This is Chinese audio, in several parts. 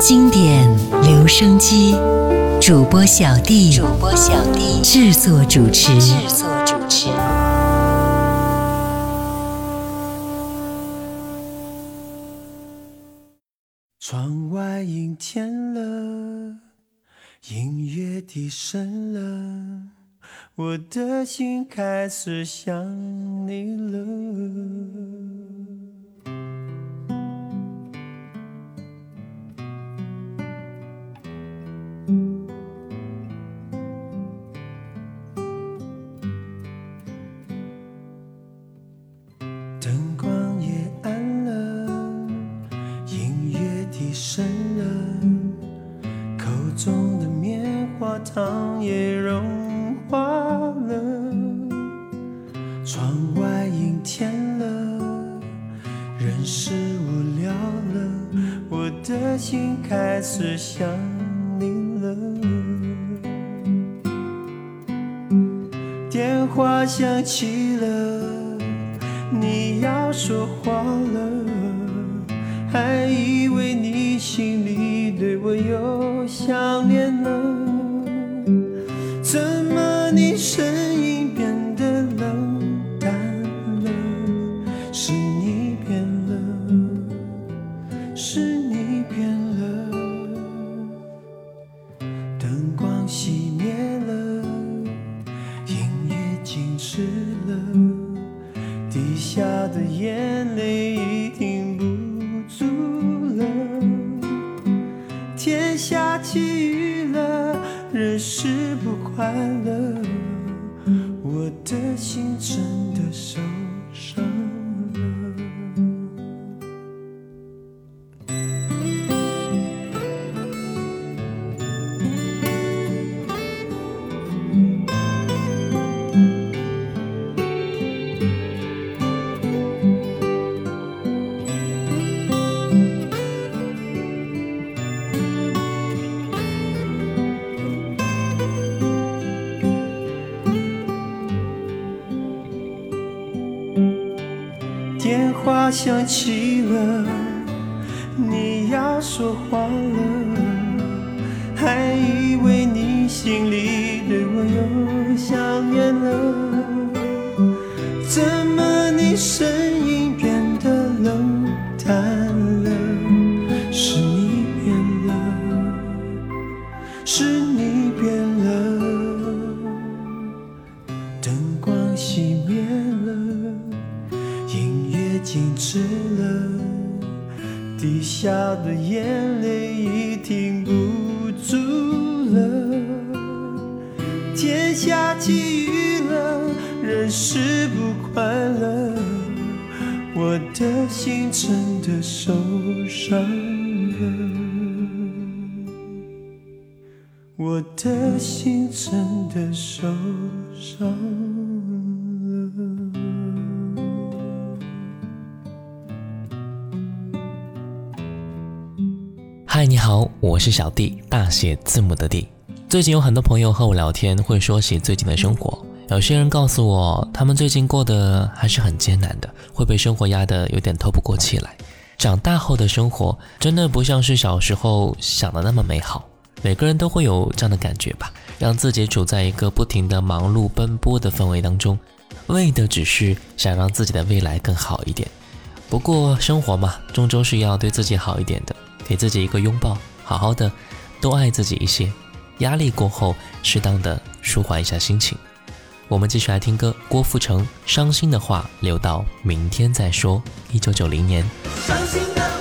经典留声机，主播小弟，主播小弟制作主持，制作主持。窗外阴天了，音乐低声了，我的心开始想你了。熄灭了，音乐静止了，滴下的眼泪想念了，怎么你声的心真的受伤。嗨，你好，我是小弟，大写字母的弟。最近有很多朋友和我聊天，会说起最近的生活。有些人告诉我，他们最近过得还是很艰难的，会被生活压得有点透不过气来。长大后的生活真的不像是小时候想的那么美好。每个人都会有这样的感觉吧，让自己处在一个不停的忙碌奔波的氛围当中，为的只是想让自己的未来更好一点。不过生活嘛，终究是要对自己好一点的。给自己一个拥抱，好好的，多爱自己一些。压力过后，适当的舒缓一下心情。我们继续来听歌，郭富城《伤心的话留到明天再说》，一九九零年。伤心的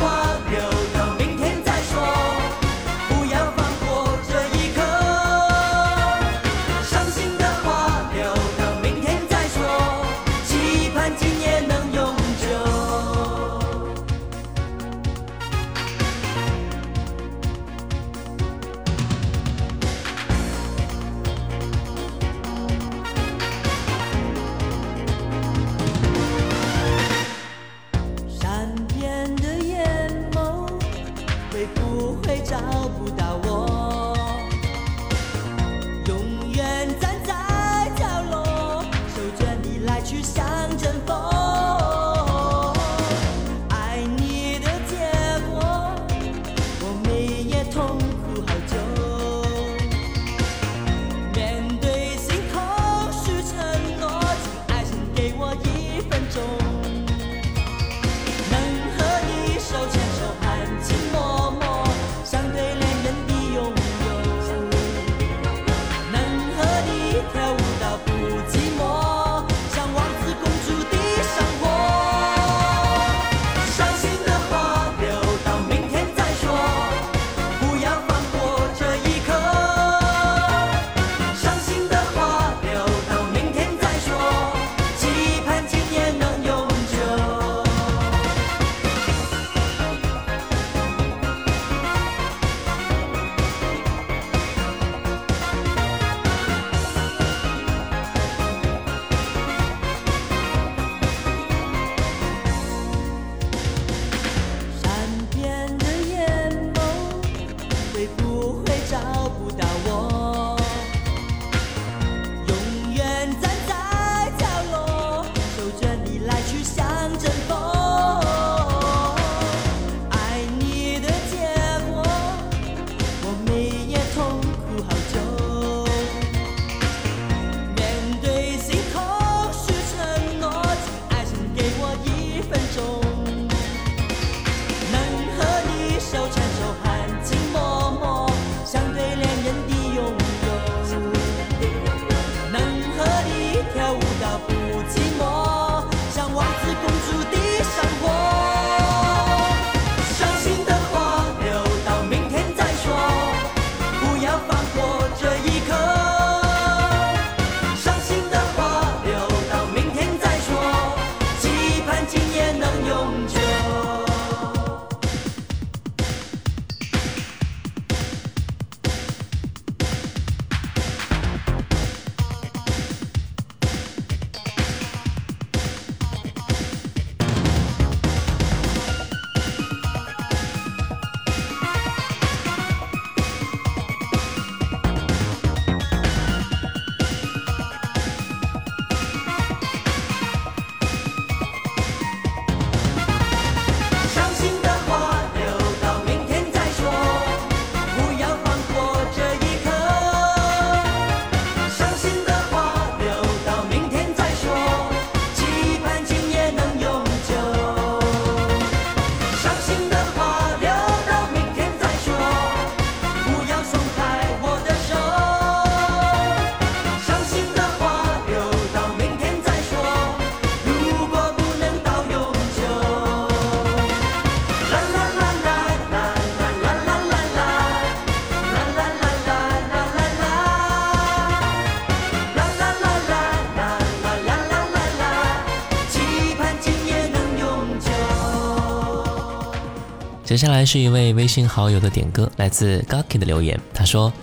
接下来是一位微信好友的点歌，来自 Gaki 的留言。他说：“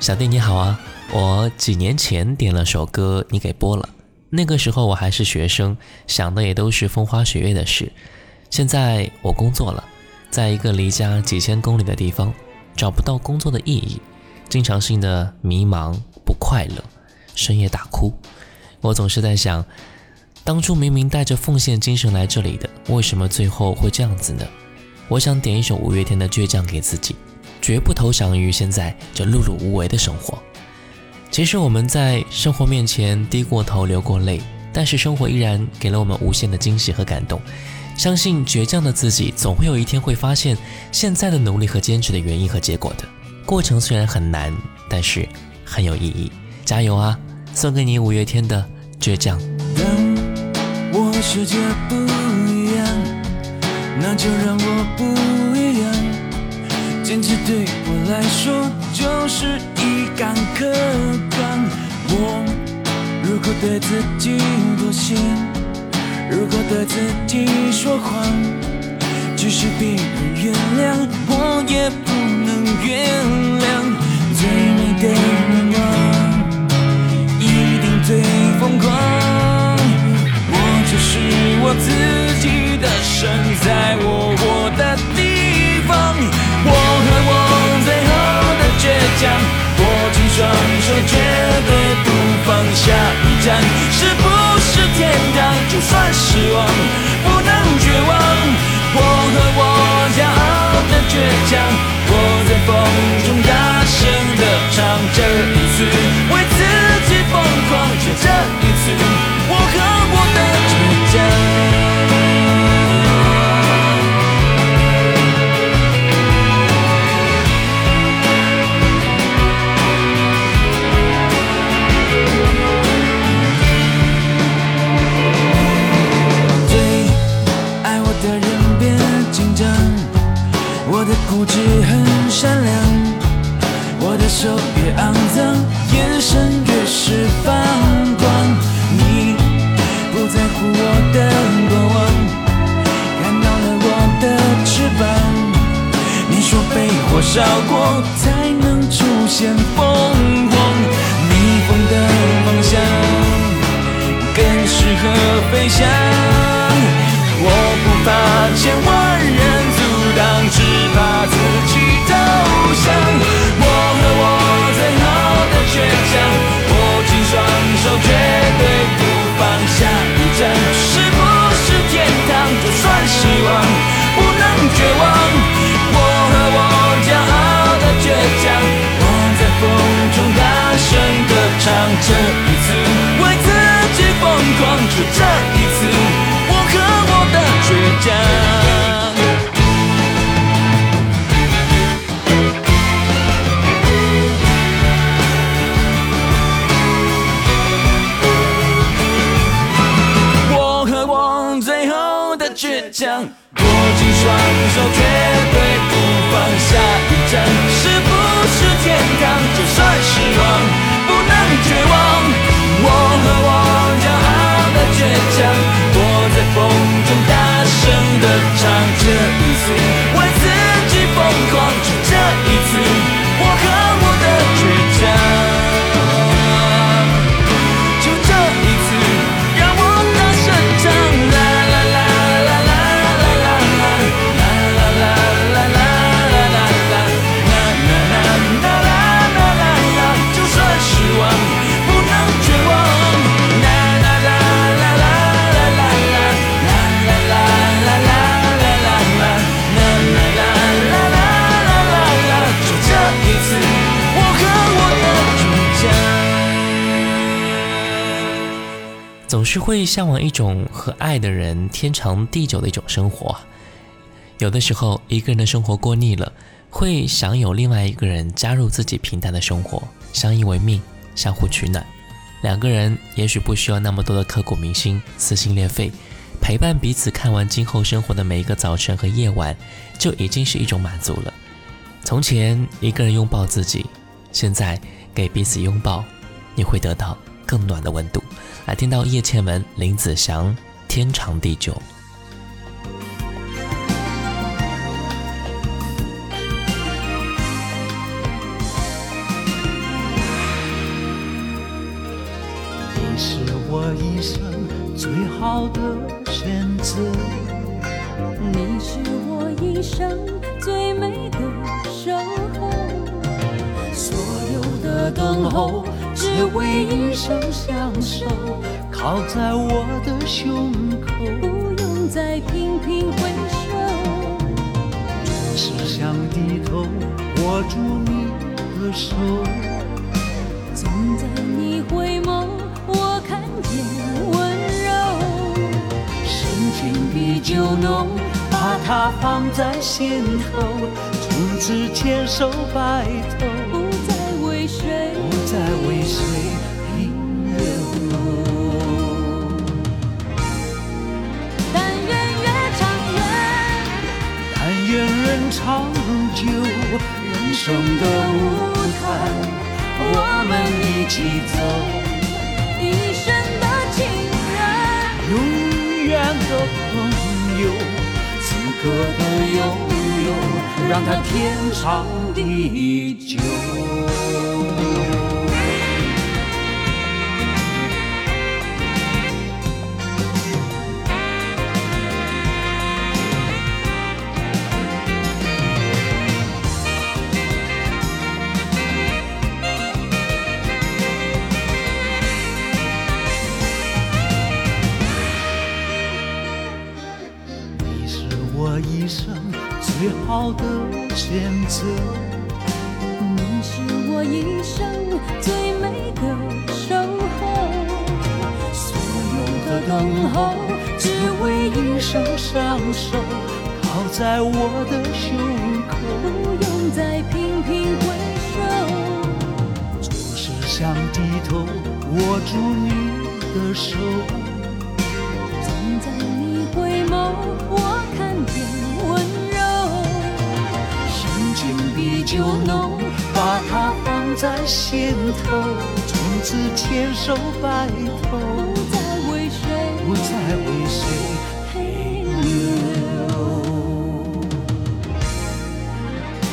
小弟你好啊，我几年前点了首歌，你给播了。那个时候我还是学生，想的也都是风花雪月的事。现在我工作了，在一个离家几千公里的地方，找不到工作的意义，经常性的迷茫不快乐，深夜大哭。我总是在想，当初明明带着奉献精神来这里的，为什么最后会这样子呢？我想点一首五月天的《倔强》给自己，绝不投降于现在这碌碌无为的生活。其实我们在生活面前低过头、流过泪，但是生活依然给了我们无限的惊喜和感动。相信倔强的自己，总会有一天会发现现在的努力和坚持的原因和结果的。过程虽然很难，但是很有意义。加油啊！送给你五月天的《倔强》。当我世界不，那就让我不一样。坚持对我来说就是一杆刻板。我如果对自己妥协，如果对自己说谎，即使别人原谅，我也不能原谅。最美的愿望。一定最疯狂。是我自己的神在我活的地方我和我最后的倔强握紧双手绝对不放下一站是不是天堂就算失望不能绝望。我和我骄傲的倔强我在风中大声的唱这一次。为烧过才能出现凤凰，逆风的方向。更适合飞翔。是会向往一种和爱的人天长地久的一种生活。有的时候，一个人的生活过腻了，会想有另外一个人加入自己平淡的生活，相依为命，相互取暖。两个人也许不需要那么多的刻骨铭心、撕心裂肺，陪伴彼此看完今后生活的每一个早晨和夜晚，就已经是一种满足了。从前一个人拥抱自己，现在给彼此拥抱，你会得到更暖的温度。来听到叶倩文、林子祥《天长地久》。你是我一生最好的选择。你是我一生最美的守候，所有的等候，只为一生相守，靠在我的胸口。不用再频频回首。只想低头握住你的手，总在你回眸，我看见温柔。深情比酒浓，把它放在心头，从此牵手白头，在为谁停留。但愿越长远，但愿人长久，人生的舞台，我们一起走。一生的情人，永远的朋友，此刻的拥有，让它天长地久。好的选择。你是我一生最美的守候，所有的等候只为一声双手靠在我的胸口，不用再频频回首。总是想低头握住你的手。就浓，把它放在心头，从此牵手白头，不再为谁不再为谁陪留。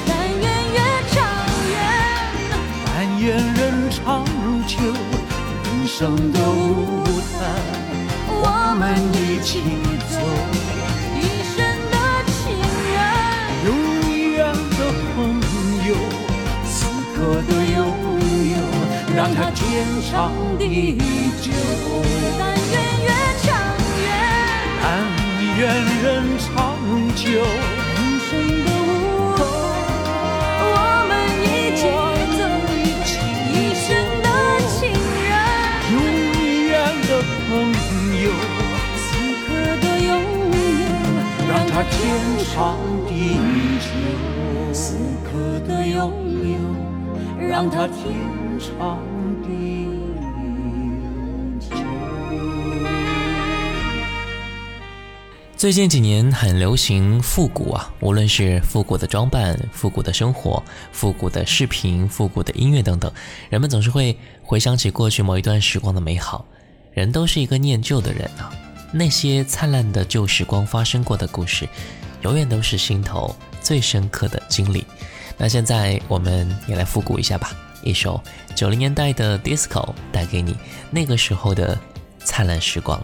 但愿越长远，但愿人长久，人生的舞台我们一起走，有，让它天长地久。但愿越长远，但愿人长久，人生的舞台我们一起走，一生的情人，永远的朋友，此刻的拥有，让它天长地久。此刻的拥有，让它天长最近几年很流行复古啊，无论是复古的装扮、复古的生活、复古的视频、复古的音乐等等，人们总是会回想起过去某一段时光的美好。人都是一个念旧的人啊，那些灿烂的旧时光发生过的故事，永远都是心头最深刻的经历。那现在我们也来复古一下吧，一首九零年代的 disco 带给你那个时候的灿烂时光。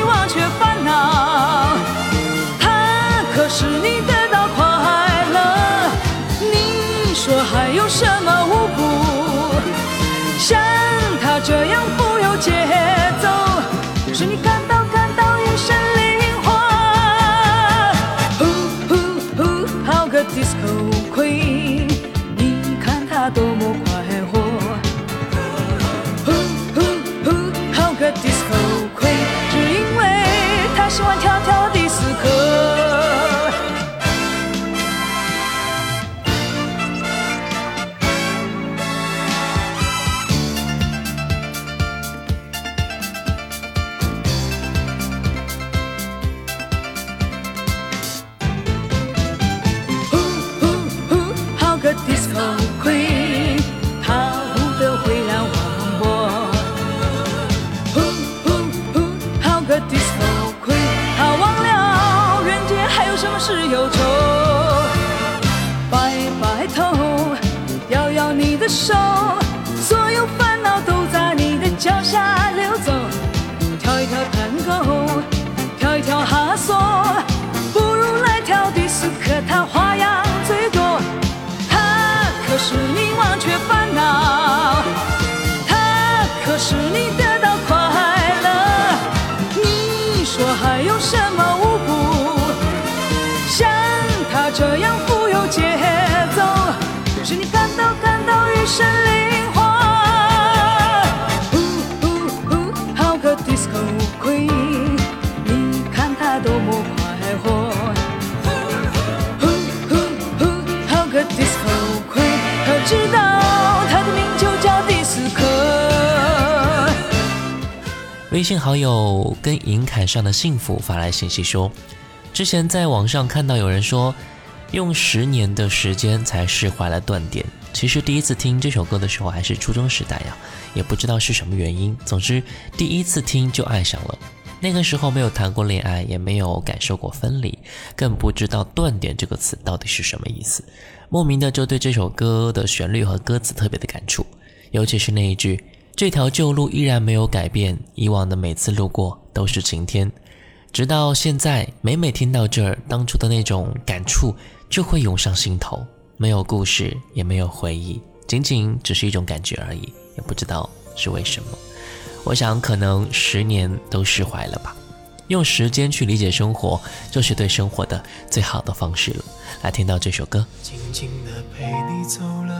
你忘却烦恼，它可使你得到快乐。你说还有什么舞步像他这样不有什么舞步像他这样富有节奏，是你感到感到一身灵微信好友跟银坎上的幸福发来信息说，之前在网上看到有人说，用十年的时间才释怀了断点。其实第一次听这首歌的时候还是初中时代呀，也不知道是什么原因。总之第一次听就爱上了。那个时候没有谈过恋爱，也没有感受过分离，更不知道“断点”这个词到底是什么意思。莫名的就对这首歌的旋律和歌词特别的感触，尤其是那一句“这条旧路依然没有改变，以往的每次路过都是晴天”。直到现在，每每听到这儿，当初的那种感触就会涌上心头。没有故事，也没有回忆，仅仅只是一种感觉而已，也不知道是为什么。我想，可能十年都释怀了吧。用时间去理解生活，就是对生活的最好的方式了。来，听到这首歌。静静地陪你走了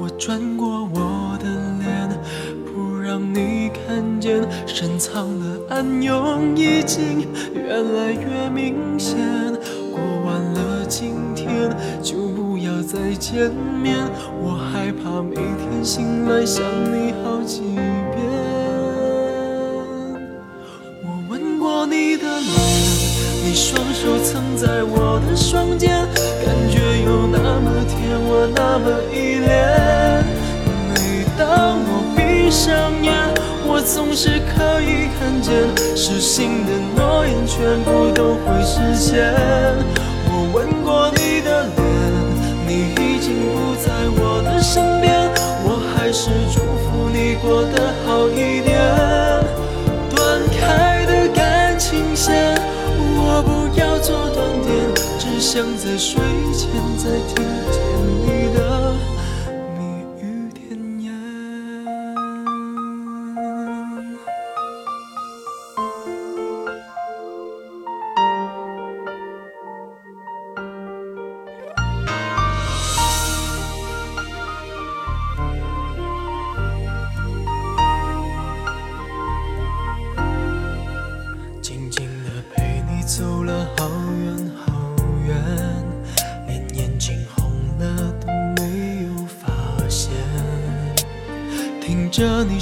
我转过我的脸，不让你看见，深藏的暗涌已经越来越明显。过完了今天，就不要再见面。我害怕每天醒来想你好几遍。我吻过你的脸，你双手曾在我的双肩，感觉有那么甜，我那么依恋。总是可以看见，失信的诺言全部都会实现。我吻过你的脸，你已经不在我的身边，我还是祝福你过得好一点。断开的感情线，我不要做断点，只想在睡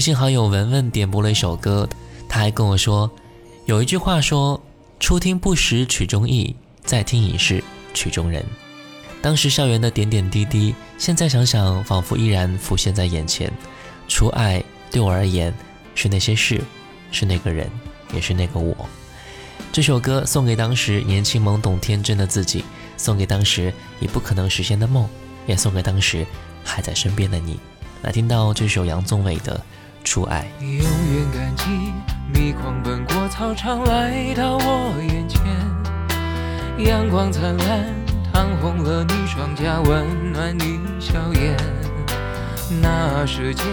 微信好友文文点播了一首歌，他还跟我说，有一句话说：“初听不识曲中意，再听已是曲中人。”当时校园的点点滴滴，现在想想，仿佛依然浮现在眼前。除爱对我而言，是那些事，是那个人，也是那个我。这首歌送给当时年轻懵懂天真的自己，送给当时已不可能实现的梦，也送给当时还在身边的你。来听到这首杨宗纬的《初爱》。永远感激你狂奔过操场来到我眼前，阳光灿烂，烫红了你双颊，温暖你笑颜。那时间，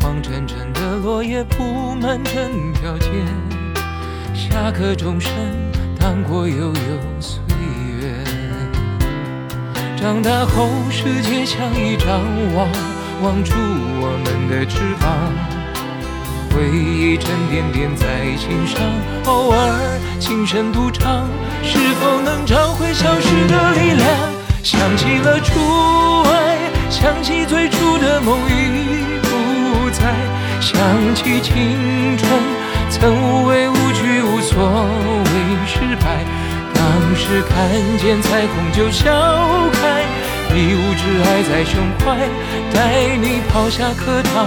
黄澄澄的落叶铺满整条街，下课钟声荡过悠悠岁月。长大后，世界像一张网，网住我们的翅膀。回忆沉甸甸在心上，偶尔轻声独唱，是否能找回消失的力量？想起了初爱，想起最初的梦已不在，想起青春曾无畏无惧，无所谓失败。当时看见彩虹就笑开，一无挚爱在胸怀，带你跑下课堂，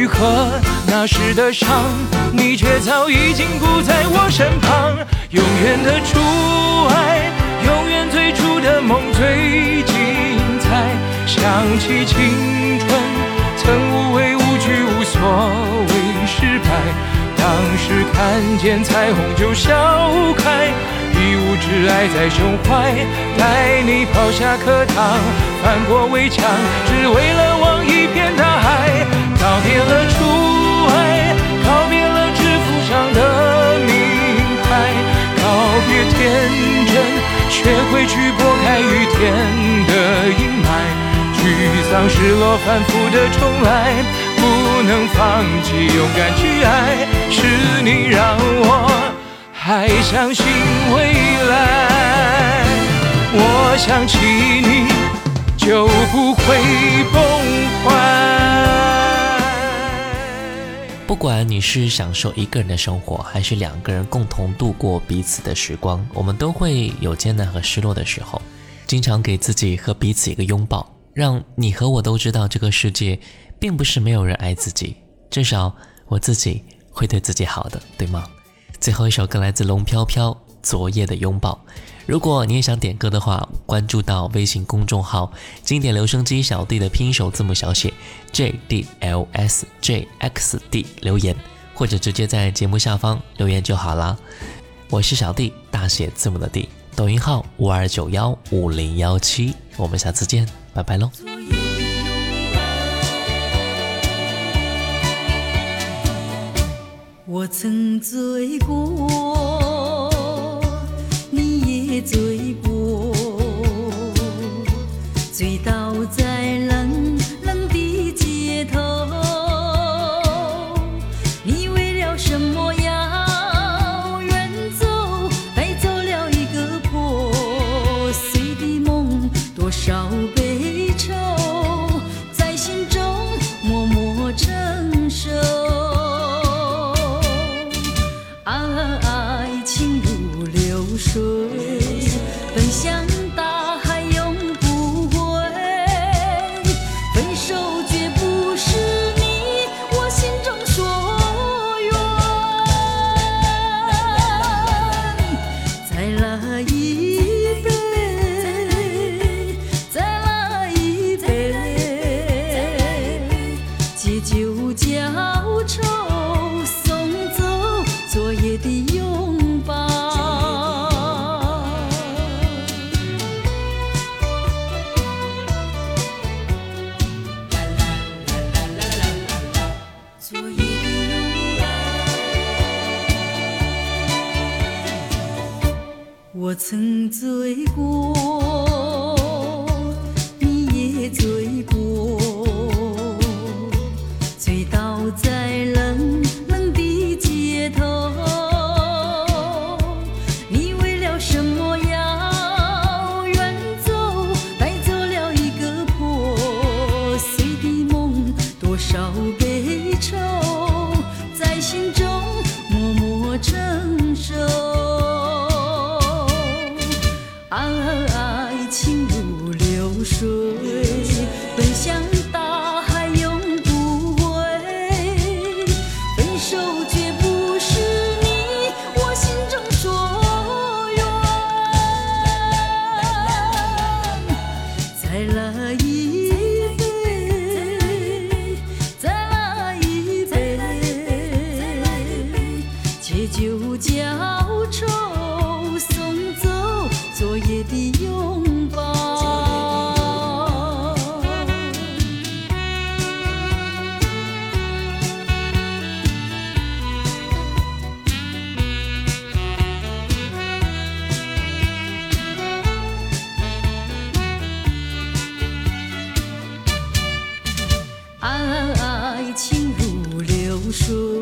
愈合那时的伤，你却早已经不在我身旁。永远的初爱，永远最初的梦最精彩。想起青春，曾无畏无惧，无所谓失败。当时看见彩虹就笑开，一无挚爱在胸怀，带你跑下课堂，翻过围墙，只为了望一片大海。告别了初爱，告别了制服上的名牌，告别天真，学会去拨开雨天的阴霾。沮丧、失落、反复的重来，不能放弃，勇敢去爱，是你让我还相信未来。我想起你，就不会崩坏。不管你是享受一个人的生活，还是两个人共同度过彼此的时光，我们都会有艰难和失落的时候。经常给自己和彼此一个拥抱，让你和我都知道，这个世界并不是没有人爱自己，至少我自己会对自己好的，对吗？最后一首歌来自龙飘飘，《昨夜的拥抱》。如果你也想点歌的话，关注到微信公众号“经典留声机小弟”的拼音首字母小写 J D L S J X D 留言，或者直接在节目下方留言就好啦。我是小弟，大写字母的弟。抖音号五二九幺五零幺七，我们下次见，拜拜喽。我曾醉过，醉过，醉想爱情如流水，